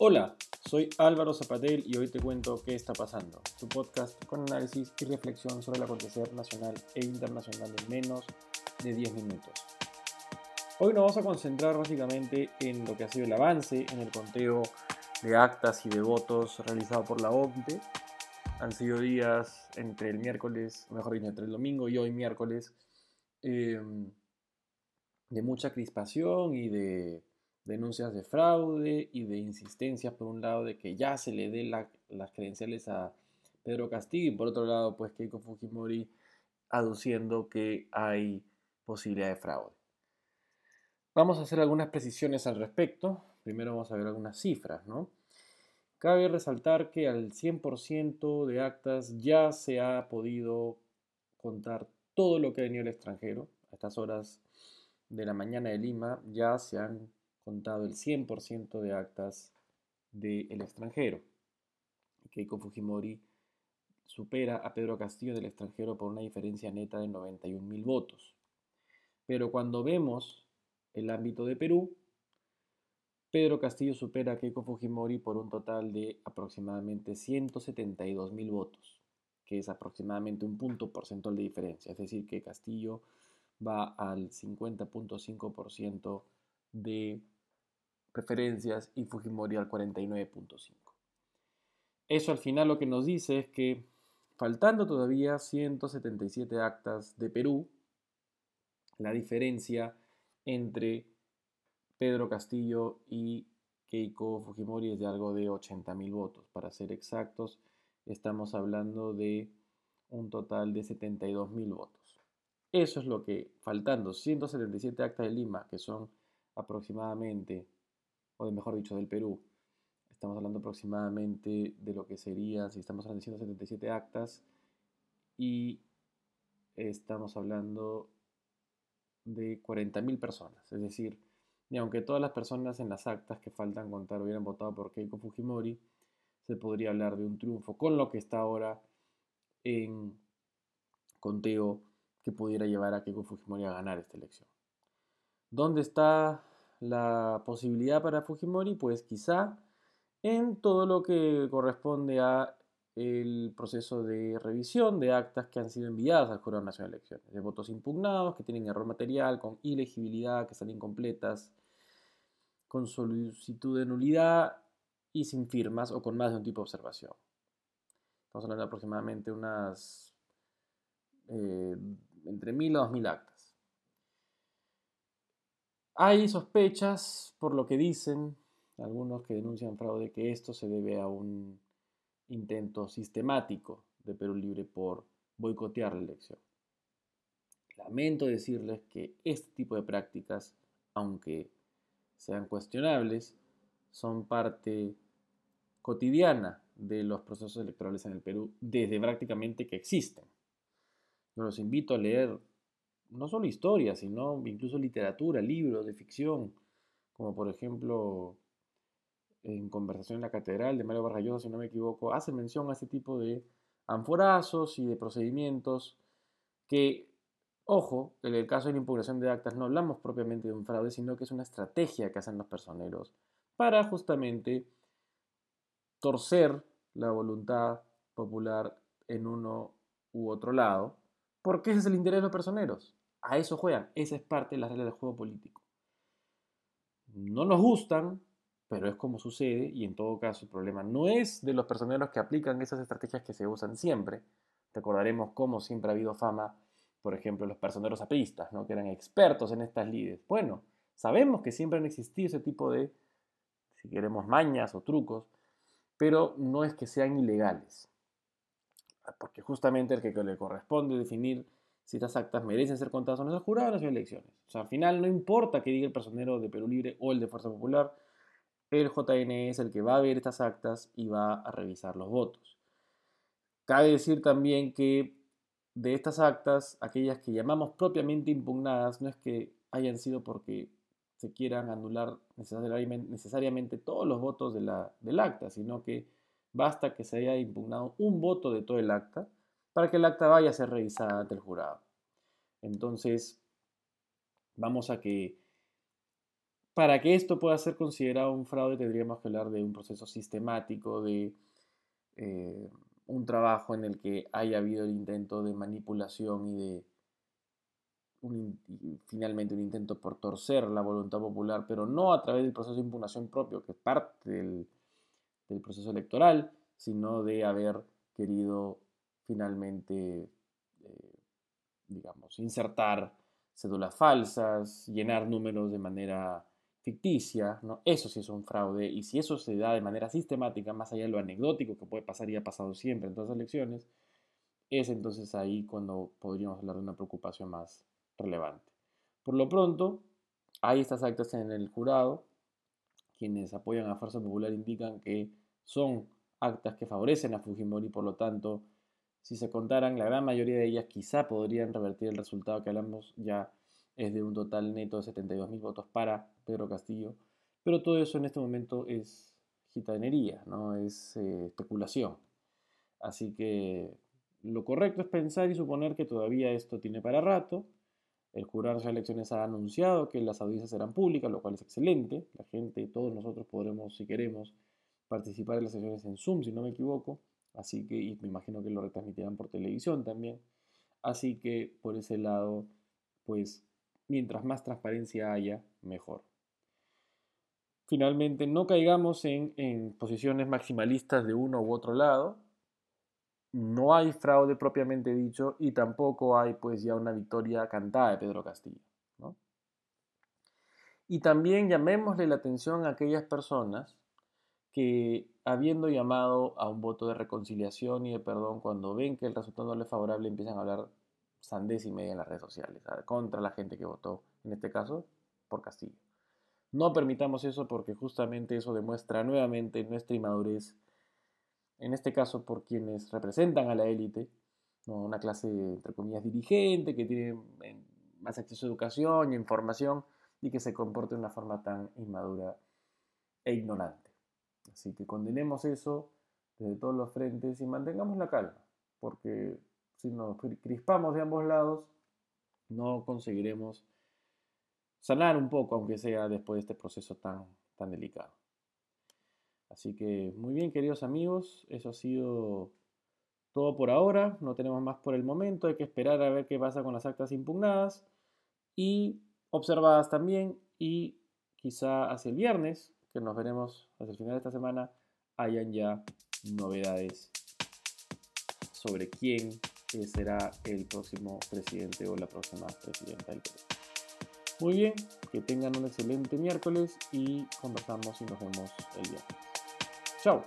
Hola, soy Álvaro Zapatel y hoy te cuento qué está pasando. Tu podcast con análisis y reflexión sobre el acontecer nacional e internacional en menos de 10 minutos. Hoy nos vamos a concentrar básicamente en lo que ha sido el avance en el conteo de actas y de votos realizado por la OCDE. Han sido días entre el miércoles, mejor dicho, entre el domingo y hoy miércoles, em, de mucha crispación y de denuncias de fraude y de insistencias por un lado de que ya se le dé las credenciales a Pedro Castillo y por otro lado pues Keiko Fujimori aduciendo que hay posibilidad de fraude. Vamos a hacer algunas precisiones al respecto. Primero vamos a ver algunas cifras, ¿no? Cabe resaltar que al 100% de actas ya se ha podido contar todo lo que ha venido del extranjero. A estas horas de la mañana de Lima ya se han contado el 100% de actas del extranjero. Keiko Fujimori supera a Pedro Castillo del extranjero por una diferencia neta de 91 mil votos. Pero cuando vemos el ámbito de Perú, Pedro Castillo supera a Keiko Fujimori por un total de aproximadamente 172 mil votos, que es aproximadamente un punto porcentual de diferencia. Es decir, que Castillo va al 50.5% de preferencias y Fujimori al 49.5%. Eso al final lo que nos dice es que faltando todavía 177 actas de Perú, la diferencia entre Pedro Castillo y Keiko Fujimori es de algo de 80.000 votos. Para ser exactos, estamos hablando de un total de 72.000 votos. Eso es lo que, faltando 177 actas de Lima, que son aproximadamente, o mejor dicho, del Perú, estamos hablando aproximadamente de lo que sería, si estamos hablando de 177 actas, y estamos hablando de 40.000 personas. Es decir, y aunque todas las personas en las actas que faltan contar hubieran votado por Keiko Fujimori, se podría hablar de un triunfo con lo que está ahora en conteo que pudiera llevar a Keiko Fujimori a ganar esta elección. ¿Dónde está la posibilidad para Fujimori? Pues quizá en todo lo que corresponde a el proceso de revisión de actas que han sido enviadas al Jurado Nacional de Elecciones, de votos impugnados, que tienen error material, con ilegibilidad, que están incompletas, con solicitud de nulidad y sin firmas o con más de un tipo de observación. Estamos hablando de aproximadamente unas eh, entre mil a dos mil actas. Hay sospechas, por lo que dicen algunos que denuncian fraude, que esto se debe a un intento sistemático de Perú Libre por boicotear la elección. Lamento decirles que este tipo de prácticas, aunque sean cuestionables, son parte cotidiana de los procesos electorales en el Perú desde prácticamente que existen los invito a leer no solo historia, sino incluso literatura, libros de ficción, como por ejemplo en Conversación en la Catedral de Mario Vargallosa, si no me equivoco, hace mención a este tipo de anforazos y de procedimientos que, ojo, en el caso de la impugnación de actas no hablamos propiamente de un fraude, sino que es una estrategia que hacen los personeros para justamente torcer la voluntad popular en uno u otro lado porque ese es el interés de los personeros. A eso juegan. Esa es parte de las reglas del juego político. No nos gustan, pero es como sucede y en todo caso el problema no es de los personeros que aplican esas estrategias que se usan siempre. Recordaremos cómo siempre ha habido fama, por ejemplo, los personeros apristas, ¿no? que eran expertos en estas lides. Bueno, sabemos que siempre han existido ese tipo de, si queremos, mañas o trucos, pero no es que sean ilegales porque justamente el que le corresponde definir si estas actas merecen ser contadas o no es el jurado de las elecciones. O sea, al final no importa que diga el personero de Perú Libre o el de Fuerza Popular, el JN es el que va a ver estas actas y va a revisar los votos. Cabe decir también que de estas actas, aquellas que llamamos propiamente impugnadas, no es que hayan sido porque se quieran anular necesariamente, todos los votos de la, del acta, sino que Basta que se haya impugnado un voto de todo el acta para que el acta vaya a ser revisada ante el jurado. Entonces, vamos a que para que esto pueda ser considerado un fraude tendríamos que hablar de un proceso sistemático, de eh, un trabajo en el que haya habido el intento de manipulación y de finalmente un intento por torcer la voluntad popular, pero no a través del proceso de impugnación propio, que es parte del, proceso electoral, sino de haber querido finalmente, eh, digamos, insertar cédulas falsas, llenar números de manera ficticia, ¿no? Eso sí es un fraude, y si eso se da de manera sistemática, más allá de lo anecdótico que puede pasar y ha pasado siempre en todas las elecciones, es entonces ahí cuando podríamos hablar de una preocupación más relevante. Por lo pronto, hay estas actas en el jurado, quienes apoyan a Fuerza Popular indican que son actas que favorecen a Fujimori, por lo tanto, si se contaran, la gran mayoría de ellas quizá podrían revertir el resultado que hablamos ya es de un total neto de 72.000 votos para Pedro Castillo, pero todo eso en este momento es gitanería, ¿no? es eh, especulación. Así que lo correcto es pensar y suponer que todavía esto tiene para rato. El jurado de elecciones ha anunciado que las audiencias serán públicas, lo cual es excelente. La gente, todos nosotros podremos, si queremos, participar en las sesiones en Zoom, si no me equivoco. Así que, y me imagino que lo retransmitirán por televisión también. Así que por ese lado, pues mientras más transparencia haya, mejor. Finalmente, no caigamos en, en, posiciones maximalistas de uno u otro lado. No hay fraude propiamente dicho y tampoco hay pues ya una victoria cantada de Pedro Castillo. Y también llamémosle la atención a aquellas personas que habiendo llamado a un voto de reconciliación y de perdón, cuando ven que el resultado no es favorable, empiezan a hablar sandés y media en las redes sociales, contra la gente que votó, en este caso, por Castillo. No permitamos eso porque justamente eso demuestra nuevamente nuestra inmadurez, en este caso por quienes representan a la élite, una clase, entre comillas, dirigente, que tiene eh, más acceso a educación y información y que se comporte de una forma tan inmadura e ignorante. Así que condenemos eso desde todos los frentes y mantengamos la calma, porque si nos crispamos de ambos lados, no conseguiremos sanar un poco, aunque sea después de este proceso tan, tan delicado. Así que muy bien, queridos amigos, eso ha sido todo por ahora. No tenemos más por el momento. Hay que esperar a ver qué pasa con las actas impugnadas y observadas también. Y quizá hacia el viernes, que nos veremos hacia el final de esta semana, hayan ya novedades sobre quién será el próximo presidente o la próxima presidenta del Perú. Muy bien, que tengan un excelente miércoles y conversamos y nos vemos el viernes. So